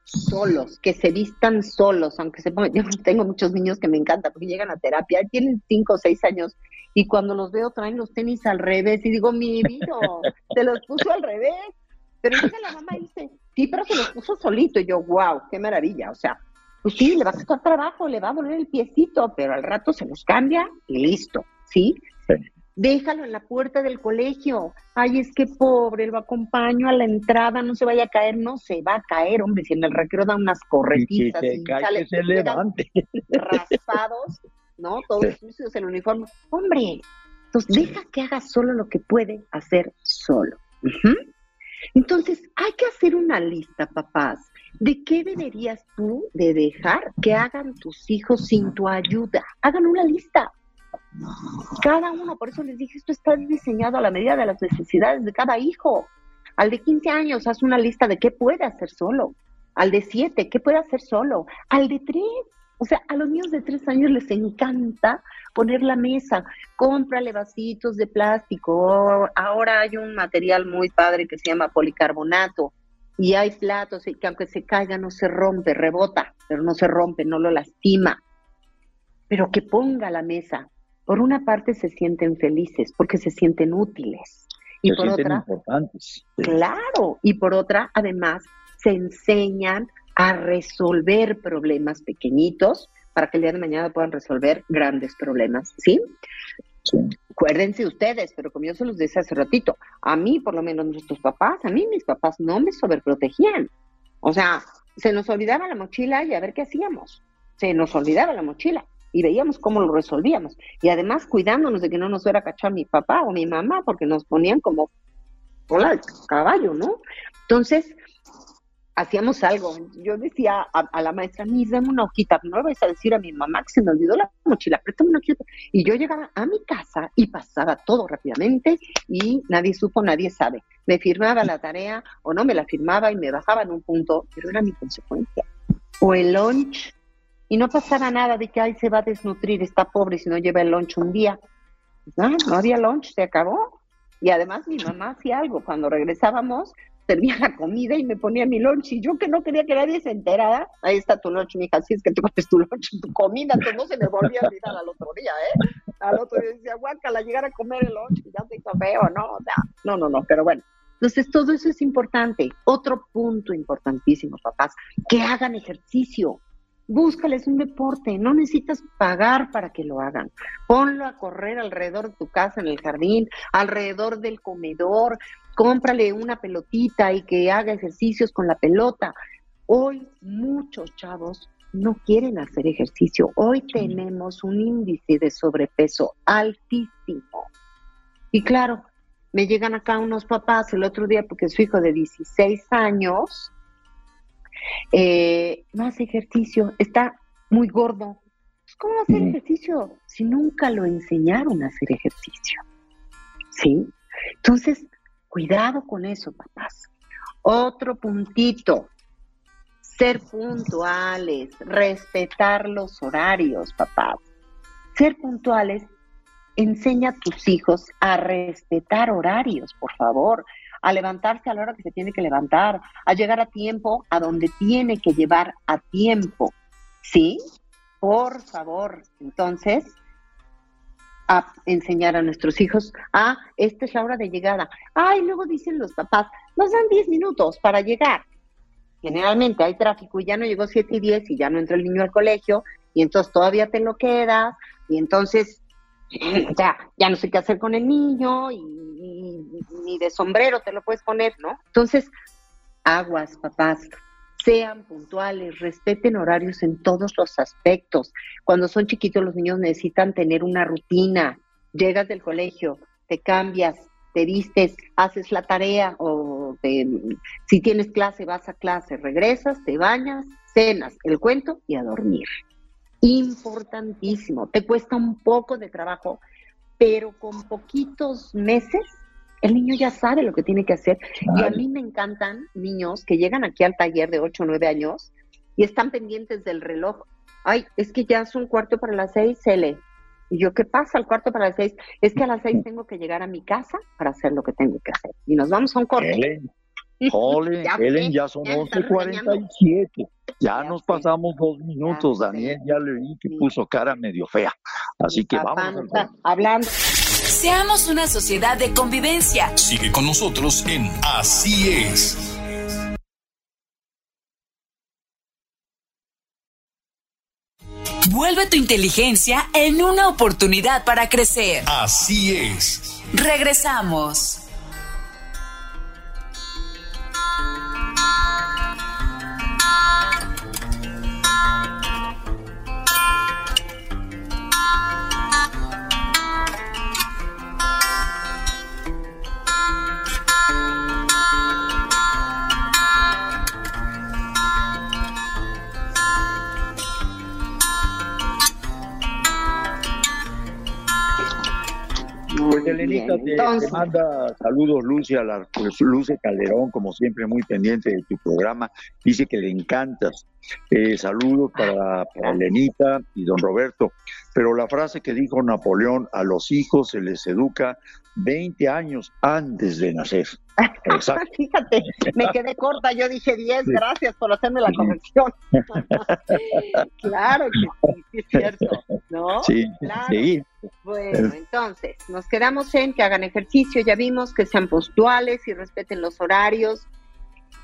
solos, que se vistan solos, aunque se pongan, yo tengo muchos niños que me encantan porque llegan a terapia, tienen cinco o seis años y cuando los veo traen los tenis al revés y digo, mi vida, se los puso al revés. Pero la mamá dice, sí, pero se los puso solito y yo, wow, qué maravilla, o sea, pues sí, le va a costar trabajo, le va a doler el piecito, pero al rato se los cambia y listo, ¿sí? sí déjalo en la puerta del colegio. Ay, es que pobre, lo acompaño a la entrada, no se vaya a caer, no se va a caer, hombre, si en el recreo da unas corretizas y, sale, se levante. raspados, ¿no? Todos sucios en el uniforme. Hombre, entonces deja que haga solo lo que puede hacer solo. Entonces, hay que hacer una lista, papás, de qué deberías tú de dejar que hagan tus hijos sin tu ayuda. Hagan una lista cada uno, por eso les dije, esto está diseñado a la medida de las necesidades de cada hijo. Al de 15 años, haz una lista de qué puede hacer solo. Al de 7, qué puede hacer solo. Al de 3, o sea, a los niños de 3 años les encanta poner la mesa. Cómprale vasitos de plástico. Ahora hay un material muy padre que se llama policarbonato. Y hay platos que aunque se caiga no se rompe, rebota, pero no se rompe, no lo lastima. Pero que ponga la mesa, por una parte se sienten felices porque se sienten útiles. Y por otra, importantes. claro, y por otra, además, se enseñan a resolver problemas pequeñitos para que el día de mañana puedan resolver grandes problemas, ¿sí? sí. Acuérdense ustedes, pero como yo se los decía hace ratito, a mí, por lo menos nuestros papás, a mí mis papás no me sobreprotegían. O sea, se nos olvidaba la mochila y a ver qué hacíamos. Se nos olvidaba la mochila y veíamos cómo lo resolvíamos. Y además cuidándonos de que no nos fuera a cachar mi papá o mi mamá, porque nos ponían como hola caballo, ¿no? Entonces, hacíamos algo. Yo decía a, la maestra, mis, dame una hojita, no le vais a decir a mi mamá que se me olvidó la mochila, préstame una hojita. Y yo llegaba a mi casa y pasaba todo rápidamente y nadie supo, nadie sabe. Me firmaba la tarea o no me la firmaba y me bajaba en un punto, pero era mi consecuencia. O el lunch y no pasaba nada de que, ay, se va a desnutrir, está pobre si no lleva el lunch un día. No, no había lunch, se acabó. Y además mi mamá hacía algo, cuando regresábamos, servía la comida y me ponía mi lunch, y yo que no quería que nadie se enterara, ahí está tu lunch, mija, así es que tú comes tu lunch, tu comida, entonces no se me volvía a olvidar al otro día, ¿eh? Al otro día decía, guácala, llegar a comer el lunch, ya te hizo feo, ¿no? O sea, no, no, no, pero bueno. Entonces, todo eso es importante. Otro punto importantísimo, papás, que hagan ejercicio búscales un deporte, no necesitas pagar para que lo hagan. Ponlo a correr alrededor de tu casa, en el jardín, alrededor del comedor, cómprale una pelotita y que haga ejercicios con la pelota. Hoy muchos chavos no quieren hacer ejercicio. Hoy tenemos un índice de sobrepeso altísimo. Y claro, me llegan acá unos papás el otro día porque su hijo de 16 años eh, no hace ejercicio, está muy gordo. Pues, ¿Cómo hacer ejercicio si nunca lo enseñaron a hacer ejercicio? ¿Sí? Entonces, cuidado con eso, papás. Otro puntito, ser puntuales, respetar los horarios, papás. Ser puntuales enseña a tus hijos a respetar horarios, por favor a levantarse a la hora que se tiene que levantar, a llegar a tiempo a donde tiene que llevar a tiempo. ¿Sí? Por favor, entonces, a enseñar a nuestros hijos, ah, esta es la hora de llegada. Ay, luego dicen los papás, nos dan 10 minutos para llegar. Generalmente hay tráfico y ya no llegó 7 y 10 y ya no entró el niño al colegio y entonces todavía te lo quedas y entonces ya, ya no sé qué hacer con el niño y, ni de sombrero te lo puedes poner, ¿no? Entonces, aguas, papás, sean puntuales, respeten horarios en todos los aspectos. Cuando son chiquitos los niños necesitan tener una rutina. Llegas del colegio, te cambias, te vistes, haces la tarea o si tienes clase vas a clase, regresas, te bañas, cenas, el cuento y a dormir importantísimo. Te cuesta un poco de trabajo, pero con poquitos meses el niño ya sabe lo que tiene que hacer. Y a mí me encantan niños que llegan aquí al taller de 8 o 9 años y están pendientes del reloj. Ay, es que ya es un cuarto para las seis, Cele. Y yo, ¿qué pasa al cuarto para las seis? Es que a las seis tengo que llegar a mi casa para hacer lo que tengo que hacer. Y nos vamos a un corte. Ya son 11.47. Ya, nos pasamos dos minutos. Daniel ya le vi que puso cara medio fea. Así que vamos. hablando. Seamos una sociedad de convivencia. Sigue con nosotros en Así es. Vuelve tu inteligencia en una oportunidad para crecer. Así es. Regresamos. Pues Elenita te, manda saludos Lucia, la, pues, Luce Calderón, como siempre muy pendiente de tu programa, dice que le encantas. Eh, saludos para, para Elenita y don Roberto. Pero la frase que dijo Napoleón, a los hijos se les educa 20 años antes de nacer. Exacto. Fíjate, me quedé corta, yo dije 10, gracias por hacerme la corrección. claro que sí, es cierto, ¿no? Sí, sí. Bueno, entonces, nos quedamos en que hagan ejercicio, ya vimos que sean puntuales y respeten los horarios.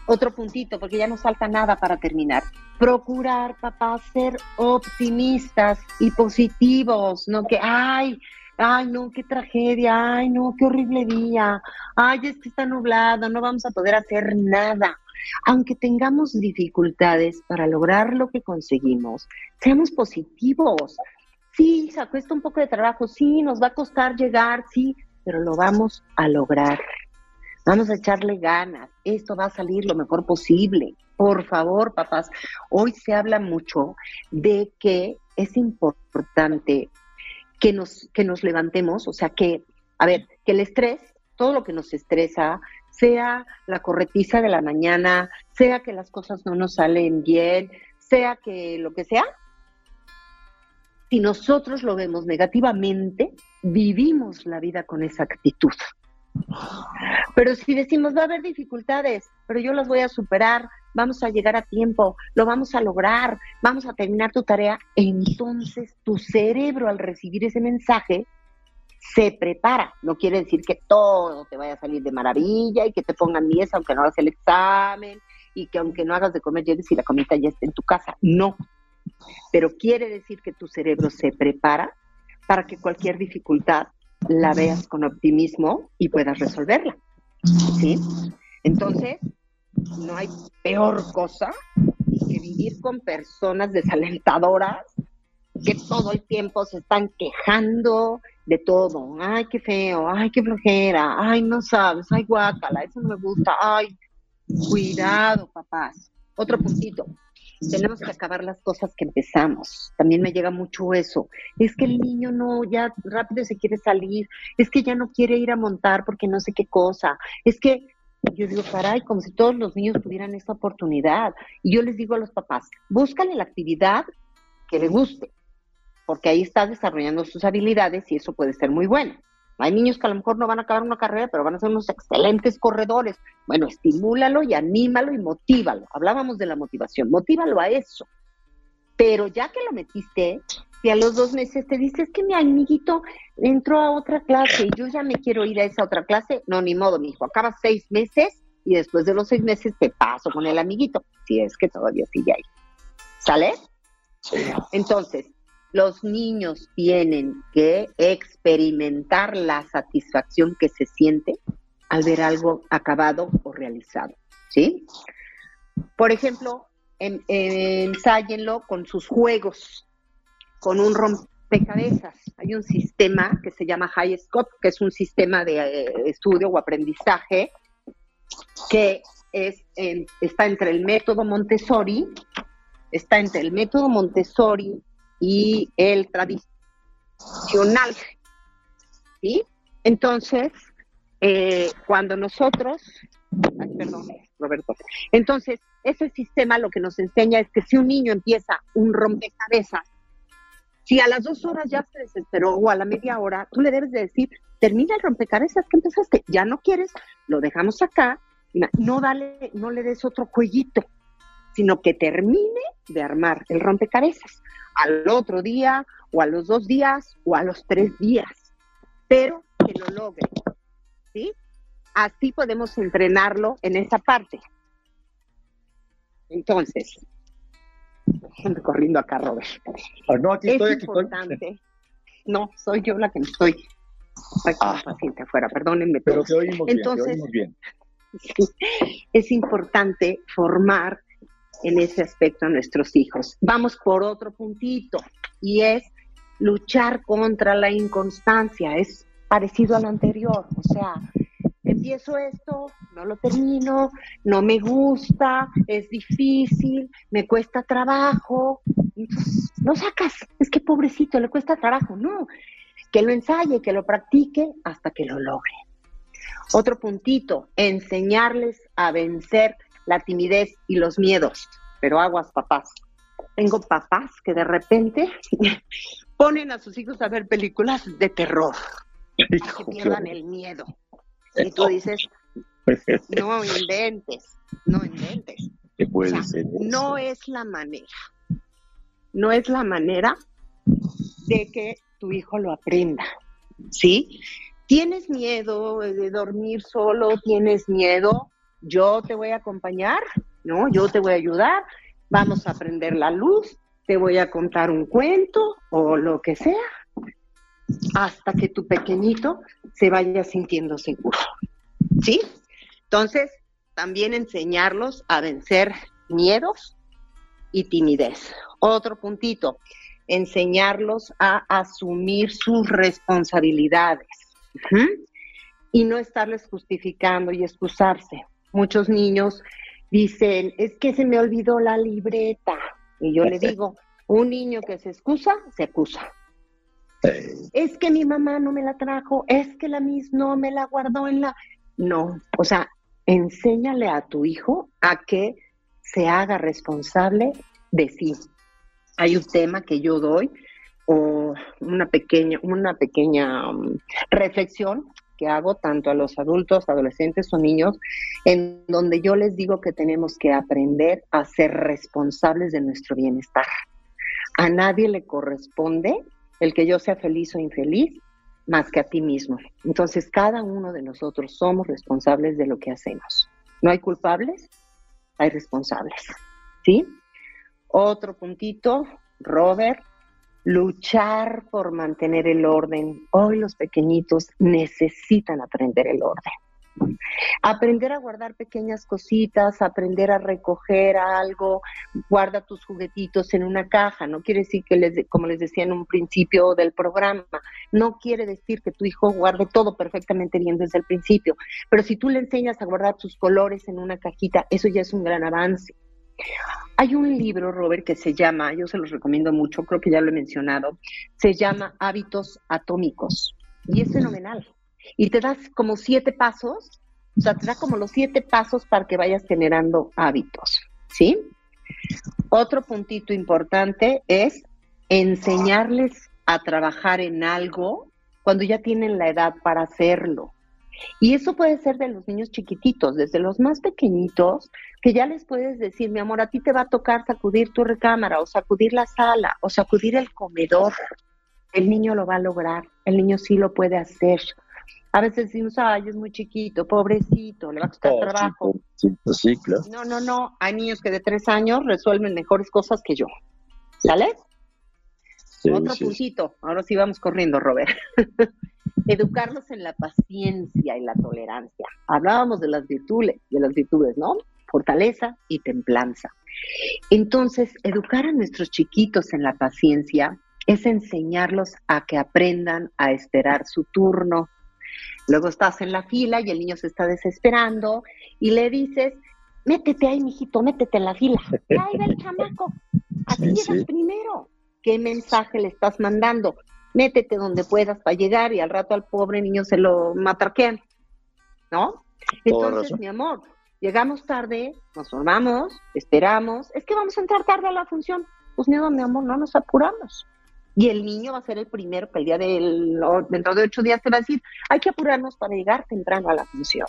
Otro puntito, porque ya no falta nada para terminar. Procurar, papá, ser optimistas y positivos, no que, ay, ay, no, qué tragedia, ay, no, qué horrible día, ay, es que está nublado, no vamos a poder hacer nada. Aunque tengamos dificultades para lograr lo que conseguimos, seamos positivos. Sí, se cuesta un poco de trabajo, sí, nos va a costar llegar, sí, pero lo vamos a lograr. Vamos a echarle ganas, esto va a salir lo mejor posible. Por favor, papás, hoy se habla mucho de que es importante que nos, que nos levantemos, o sea, que, a ver, que el estrés, todo lo que nos estresa, sea la corretiza de la mañana, sea que las cosas no nos salen bien, sea que lo que sea, si nosotros lo vemos negativamente, vivimos la vida con esa actitud. Pero si decimos, va a haber dificultades, pero yo las voy a superar, vamos a llegar a tiempo, lo vamos a lograr, vamos a terminar tu tarea, entonces tu cerebro al recibir ese mensaje se prepara. No quiere decir que todo te vaya a salir de maravilla y que te pongan 10 aunque no hagas el examen y que aunque no hagas de comer llegues y la comida ya esté en tu casa. No. pero quiere decir que tu cerebro se prepara para que cualquier dificultad la veas con optimismo y puedas resolverla. ¿Sí? Entonces, no hay peor cosa que vivir con personas desalentadoras que todo el tiempo se están quejando de todo. Ay, qué feo, ay, qué flojera, ay, no sabes, ay, guácala, eso no me gusta, ay, cuidado, papás. Otro puntito, tenemos que acabar las cosas que empezamos. También me llega mucho eso. Es que el niño no, ya rápido se quiere salir, es que ya no quiere ir a montar porque no sé qué cosa, es que yo digo, caray, como si todos los niños tuvieran esta oportunidad. Y yo les digo a los papás, búscale la actividad que le guste, porque ahí está desarrollando sus habilidades y eso puede ser muy bueno. Hay niños que a lo mejor no van a acabar una carrera, pero van a ser unos excelentes corredores. Bueno, estimúlalo y anímalo y motívalo. Hablábamos de la motivación, motívalo a eso. Pero ya que lo metiste, si a los dos meses te dices que mi amiguito entró a otra clase y yo ya me quiero ir a esa otra clase, no, ni modo, mi hijo, acabas seis meses y después de los seis meses te paso con el amiguito, si es que todavía sigue ahí. ¿Sale? Entonces, los niños tienen que experimentar la satisfacción que se siente al ver algo acabado o realizado, ¿sí? Por ejemplo, en, ensáyenlo con sus juegos, con un rompecabezas. Hay un sistema que se llama HighScope, que es un sistema de eh, estudio o aprendizaje que es, está entre el método Montessori, está entre el método Montessori y el tradicional. ¿Sí? Entonces, eh, cuando nosotros, perdón, Roberto, entonces, ese sistema lo que nos enseña es que si un niño empieza un rompecabezas, si a las dos horas ya se desesperó o a la media hora, tú le debes de decir, termina el rompecabezas que empezaste, ya no quieres, lo dejamos acá, no dale, no le des otro cuellito, sino que termine de armar el rompecabezas al otro día o a los dos días o a los tres días, pero que lo logre, ¿sí? Así podemos entrenarlo en esa parte. Entonces, corriendo acá, Robert. Ah, no, aquí es estoy, aquí importante. No, soy yo la que me estoy. Ah. paciente afuera, perdónenme. Pero te oímos Entonces, bien, te oímos bien. es importante formar en ese aspecto a nuestros hijos. Vamos por otro puntito y es luchar contra la inconstancia. Es parecido al anterior, o sea, empiezo esto, no lo termino, no me gusta, es difícil, me cuesta trabajo, entonces no sacas, es que pobrecito, le cuesta trabajo, no, que lo ensaye, que lo practique hasta que lo logre. Otro puntito, enseñarles a vencer la timidez y los miedos, pero aguas papás. Tengo papás que de repente ponen a sus hijos a ver películas de terror, que pierdan el miedo. Y tú dices, no inventes, no inventes. ¿Qué puede O sea, ser eso? no es la manera, no es la manera de que tu hijo lo aprenda, ¿sí? ¿Tienes miedo de dormir solo? ¿Tienes miedo? Yo te voy a acompañar, ¿no? Yo te voy a ayudar, vamos a prender la luz, te voy a contar un cuento o lo que sea, hasta que tu pequeñito se vaya sintiendo seguro, ¿sí? Entonces, también enseñarlos a vencer miedos y timidez. Otro puntito, enseñarlos a asumir sus responsabilidades y no estarles justificando y excusarse. Muchos niños dicen, es que se me olvidó la libreta. Y yo le digo, un niño que se excusa, se acusa. Es que mi mamá no me la trajo, es que la mis no me la guardó en la... No, o sea, enséñale a tu hijo a que se haga responsable de sí. Hay un tema que yo doy o una pequeña, una pequeña um, reflexión que hago tanto a los adultos, adolescentes o niños, en donde yo les digo que tenemos que aprender a ser responsables de nuestro bienestar. A nadie le corresponde el que yo sea feliz o infeliz más que a ti mismo. Entonces, cada uno de nosotros somos responsables de lo que hacemos. No hay culpables, hay responsables. ¿Sí? Otro puntito, Robert, luchar por mantener el orden. Hoy los pequeñitos necesitan aprender el orden. Aprender a guardar pequeñas cositas, aprender a recoger algo, guarda tus juguetitos en una caja. No quiere decir que, les, como les decía en un principio del programa, no quiere decir que tu hijo guarde todo perfectamente bien desde el principio. Pero si tú le enseñas a guardar tus colores en una cajita, eso ya es un gran avance. Hay un libro, Robert, que se llama, yo se los recomiendo mucho, creo que ya lo he mencionado, se llama Hábitos Atómicos y es fenomenal y te das como siete pasos, o sea, te da como los siete pasos para que vayas generando hábitos, ¿sí? Otro puntito importante es enseñarles a trabajar en algo cuando ya tienen la edad para hacerlo. Y eso puede ser de los niños chiquititos, desde los más pequeñitos, que ya les puedes decir, mi amor, a ti te va a tocar sacudir tu recámara o sacudir la sala o sacudir el comedor. El niño lo va a lograr, el niño sí lo puede hacer. A veces decimos, ay, es muy chiquito, pobrecito, le va a costar oh, trabajo. Pues sí, claro. No, no, no. Hay niños que de tres años resuelven mejores cosas que yo. ¿Sale? Otro puntito. Ahora sí vamos corriendo, Robert. Educarlos en la paciencia y la tolerancia. Hablábamos de las virtudes, de las virtudes, ¿no? Fortaleza y templanza. Entonces, educar a nuestros chiquitos en la paciencia es enseñarlos a que aprendan a esperar su turno, Luego estás en la fila y el niño se está desesperando y le dices, métete ahí, mijito, métete en la fila. Ahí va el chamaco. Así llegas primero. ¿Qué mensaje le estás mandando? Métete donde puedas para llegar y al rato al pobre niño se lo matarquean. ¿No? Entonces, mi amor, llegamos tarde, nos formamos, esperamos. Es que vamos a entrar tarde a la función. Pues miedo, mi amor, no nos apuramos y el niño va a ser el primero que el día del, dentro de ocho días te va a decir, hay que apurarnos para llegar temprano a la función.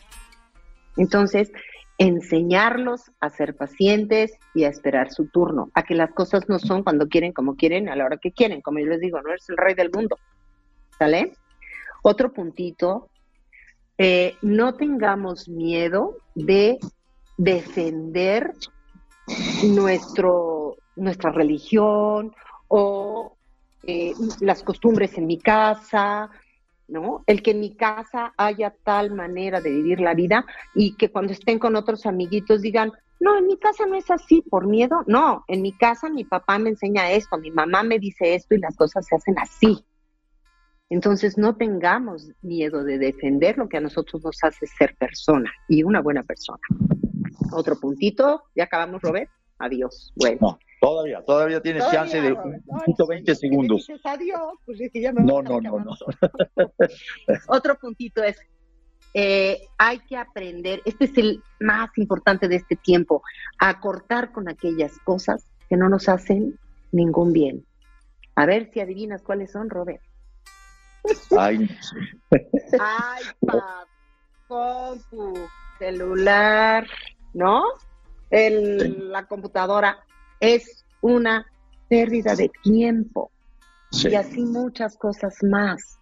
Entonces, enseñarlos a ser pacientes y a esperar su turno, a que las cosas no son cuando quieren, como quieren, a la hora que quieren. Como yo les digo, no eres el rey del mundo. ¿Sale? Otro puntito, eh, no tengamos miedo de defender nuestro, nuestra religión o eh, las costumbres en mi casa, ¿no? El que en mi casa haya tal manera de vivir la vida y que cuando estén con otros amiguitos digan, no, en mi casa no es así por miedo, no, en mi casa mi papá me enseña esto, mi mamá me dice esto y las cosas se hacen así. Entonces no tengamos miedo de defender lo que a nosotros nos hace ser persona y una buena persona. Otro puntito, ya acabamos, Robert. Adiós. Bueno. Todavía, todavía tienes chance de un 20 segundos. Dices adiós, pues es que ya me no, no, no, no. Otro puntito es, eh, hay que aprender, este es el más importante de este tiempo, a cortar con aquellas cosas que no nos hacen ningún bien. A ver si adivinas cuáles son, Robert. Ay, Ay, compu, celular, ¿no? El, La computadora es una pérdida de tiempo y así muchas cosas más.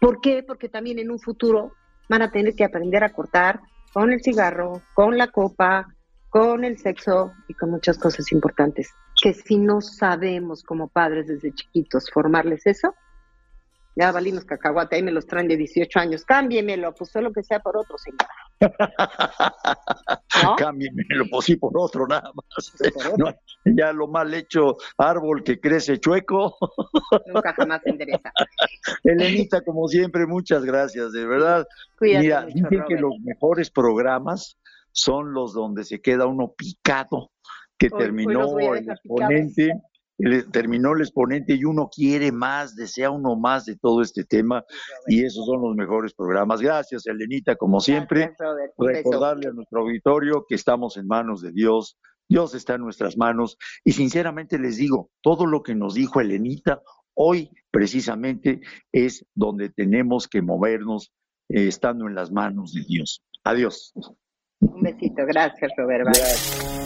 ¿Por qué? Porque también en un futuro van a tener que aprender a cortar con el cigarro, con la copa, con el sexo y con muchas cosas importantes. Que si no sabemos como padres desde chiquitos formarles eso, ya valimos cacahuate, ahí me los traen de 18 años, cámbiemelo, pues lo que sea por otro, señora. ¿No? Cámbiemelo, pues sí, por otro nada más. ya lo mal hecho árbol que crece chueco. Nunca jamás se endereza. Elenita, como siempre, muchas gracias, de verdad. Mira, dicen que los mejores programas son los donde se queda uno picado, que terminó el exponente terminó el exponente y uno quiere más, desea uno más de todo este tema y esos son los mejores programas. Gracias, Elenita, como siempre. Recordarle a nuestro auditorio que estamos en manos de Dios, Dios está en nuestras manos y sinceramente les digo, todo lo que nos dijo Elenita hoy precisamente es donde tenemos que movernos eh, estando en las manos de Dios. Adiós. Un besito, gracias Roberto.